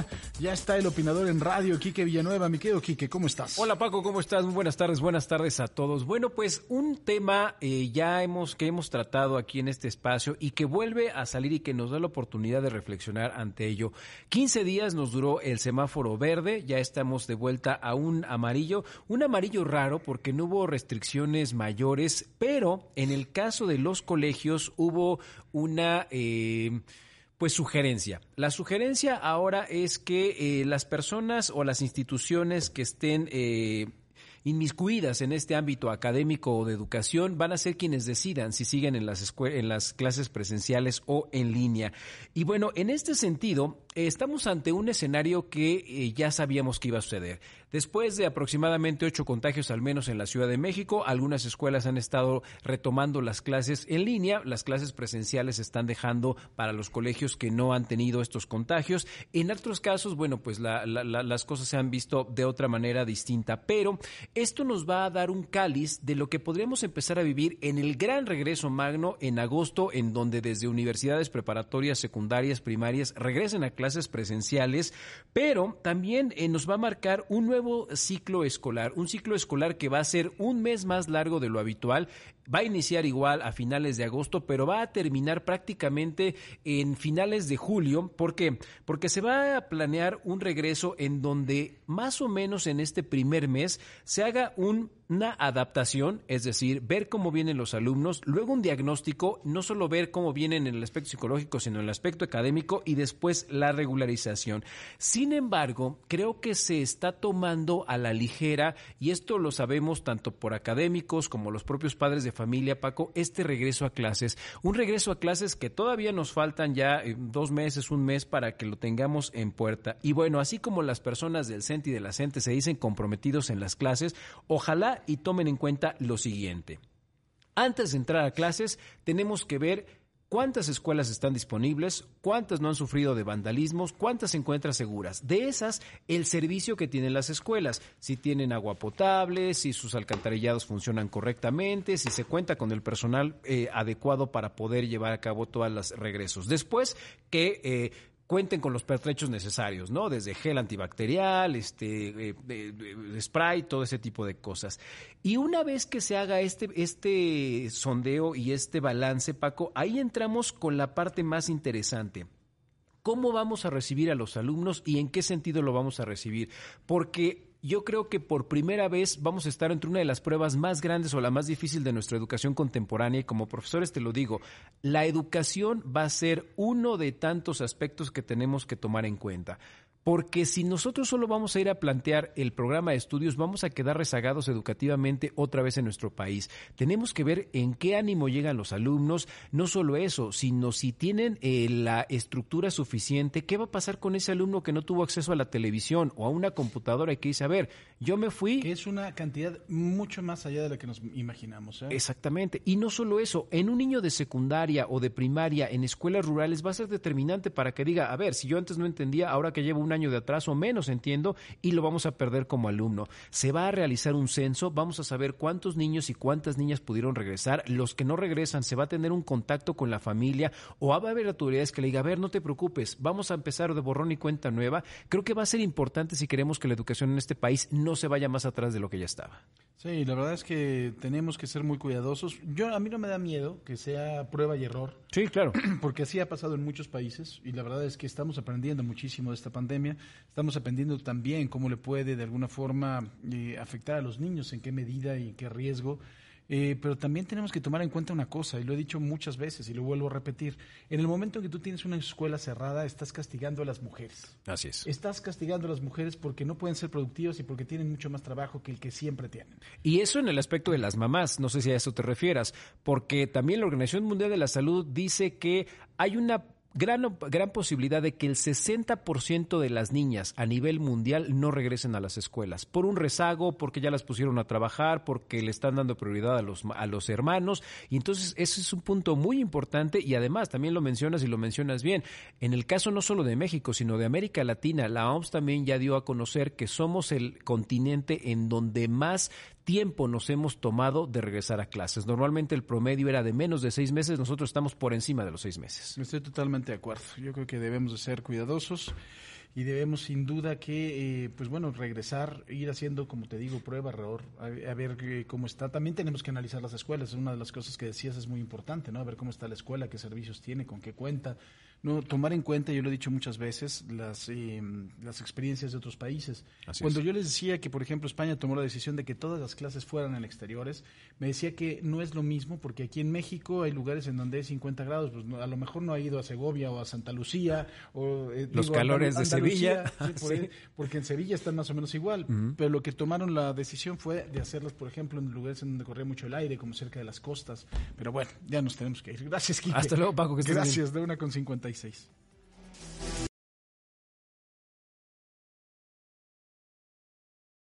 Ya está el opinador en radio, Quique Villanueva. Mi querido Quique, ¿cómo estás? Hola Paco, ¿cómo estás? Muy buenas tardes, buenas tardes a todos. Bueno, pues un tema eh, ya hemos que hemos tratado aquí en este espacio y que vuelve a salir y que nos da la oportunidad de reflexionar ante ello. 15 días nos duró el semáforo verde, ya estamos de vuelta a un amarillo, un amarillo raro porque no hubo restricciones mayores, pero en el caso de los colegios hubo una... Eh, pues sugerencia. La sugerencia ahora es que eh, las personas o las instituciones que estén eh, inmiscuidas en este ámbito académico o de educación van a ser quienes decidan si siguen en las, clases presenciales o en línea. Y bueno, en este sentido, estamos ante un escenario que eh, ya sabíamos que iba a suceder. Después de aproximadamente ocho contagios al menos en la Ciudad de México, algunas escuelas han estado retomando las clases en línea, las clases presenciales están dejando para los colegios que no han tenido estos contagios. En otros casos, bueno, pues las cosas se han visto de otra manera distinta, pero esto nos va a dar un cáliz de lo que podríamos empezar a vivir en el gran regreso magno en agosto, en donde desde universidades preparatorias, secundarias, primarias regresen a clases presenciales, pero también eh, nos va a marcar un nuevo ciclo escolar, un ciclo escolar que va a ser un mes más largo de lo habitual, va a iniciar igual a finales de agosto, pero va a terminar prácticamente en finales de julio. ¿Por qué? Porque se va a planear un regreso en donde más o menos en este primer mes se haga un una adaptación, es decir, ver cómo vienen los alumnos, luego un diagnóstico, no solo ver cómo vienen en el aspecto psicológico, sino en el aspecto académico y después la regularización. Sin embargo, creo que se está tomando a la ligera, y esto lo sabemos tanto por académicos como los propios padres de familia, Paco, este regreso a clases, un regreso a clases que todavía nos faltan ya eh, dos meses, un mes para que lo tengamos en puerta. Y bueno, así como las personas del CENTE y de la CENTE se dicen comprometidos en las clases, ojalá y tomen en cuenta lo siguiente. Antes de entrar a clases, tenemos que ver cuántas escuelas están disponibles, cuántas no han sufrido de vandalismos, cuántas se encuentran seguras. De esas, el servicio que tienen las escuelas, si tienen agua potable, si sus alcantarillados funcionan correctamente, si se cuenta con el personal eh, adecuado para poder llevar a cabo todos los regresos. Después, que eh, cuenten con los pertrechos necesarios, ¿no? Desde gel antibacterial, este, eh, spray, todo ese tipo de cosas. Y una vez que se haga este, este sondeo y este balance, Paco, ahí entramos con la parte más interesante cómo vamos a recibir a los alumnos y en qué sentido lo vamos a recibir. Porque yo creo que por primera vez vamos a estar entre una de las pruebas más grandes o la más difícil de nuestra educación contemporánea y como profesores te lo digo, la educación va a ser uno de tantos aspectos que tenemos que tomar en cuenta. Porque si nosotros solo vamos a ir a plantear el programa de estudios, vamos a quedar rezagados educativamente otra vez en nuestro país. Tenemos que ver en qué ánimo llegan los alumnos, no solo eso, sino si tienen eh, la estructura suficiente, qué va a pasar con ese alumno que no tuvo acceso a la televisión o a una computadora y que dice, a ver, yo me fui... Que es una cantidad mucho más allá de la que nos imaginamos. ¿eh? Exactamente. Y no solo eso, en un niño de secundaria o de primaria, en escuelas rurales, va a ser determinante para que diga, a ver, si yo antes no entendía, ahora que llevo una año de atrás o menos, entiendo, y lo vamos a perder como alumno. Se va a realizar un censo, vamos a saber cuántos niños y cuántas niñas pudieron regresar. Los que no regresan, se va a tener un contacto con la familia o va a haber autoridades que le digan, a ver, no te preocupes, vamos a empezar de borrón y cuenta nueva. Creo que va a ser importante si queremos que la educación en este país no se vaya más atrás de lo que ya estaba. Sí, la verdad es que tenemos que ser muy cuidadosos. Yo a mí no me da miedo que sea prueba y error. Sí, claro. Porque así ha pasado en muchos países y la verdad es que estamos aprendiendo muchísimo de esta pandemia. Estamos aprendiendo también cómo le puede de alguna forma eh, afectar a los niños, en qué medida y en qué riesgo. Eh, pero también tenemos que tomar en cuenta una cosa, y lo he dicho muchas veces y lo vuelvo a repetir. En el momento en que tú tienes una escuela cerrada, estás castigando a las mujeres. Así es. Estás castigando a las mujeres porque no pueden ser productivas y porque tienen mucho más trabajo que el que siempre tienen. Y eso en el aspecto de las mamás, no sé si a eso te refieras, porque también la Organización Mundial de la Salud dice que hay una gran, gran posibilidad de que el 60% de las niñas a nivel mundial no regresen a las escuelas, por un rezago, porque ya las pusieron a trabajar, porque le están dando prioridad a los, a los hermanos. Y entonces ese es un punto muy importante y además también lo mencionas y lo mencionas bien. En el caso no solo de México, sino de América Latina, la OMS también ya dio a conocer que somos el continente en donde más tiempo nos hemos tomado de regresar a clases. Normalmente el promedio era de menos de seis meses, nosotros estamos por encima de los seis meses. Estoy totalmente de acuerdo. Yo creo que debemos de ser cuidadosos y debemos sin duda que, eh, pues bueno, regresar, ir haciendo, como te digo, prueba, error, a, ver eh, cómo está. También tenemos que analizar las escuelas, una de las cosas que decías es muy importante, ¿no? A ver cómo está la escuela, qué servicios tiene, con qué cuenta. No, tomar en cuenta, yo lo he dicho muchas veces, las, eh, las experiencias de otros países. Cuando yo les decía que, por ejemplo, España tomó la decisión de que todas las clases fueran en exteriores, me decía que no es lo mismo, porque aquí en México hay lugares en donde es 50 grados, pues a lo mejor no ha ido a Segovia o a Santa Lucía, o los calores de Sevilla, porque en Sevilla están más o menos igual, pero lo que tomaron la decisión fue de hacerlas, por ejemplo, en lugares en donde corría mucho el aire, como cerca de las costas. Pero bueno, ya nos tenemos que ir. Gracias, Kike. Hasta luego, Paco. Que Gracias, de una con 56.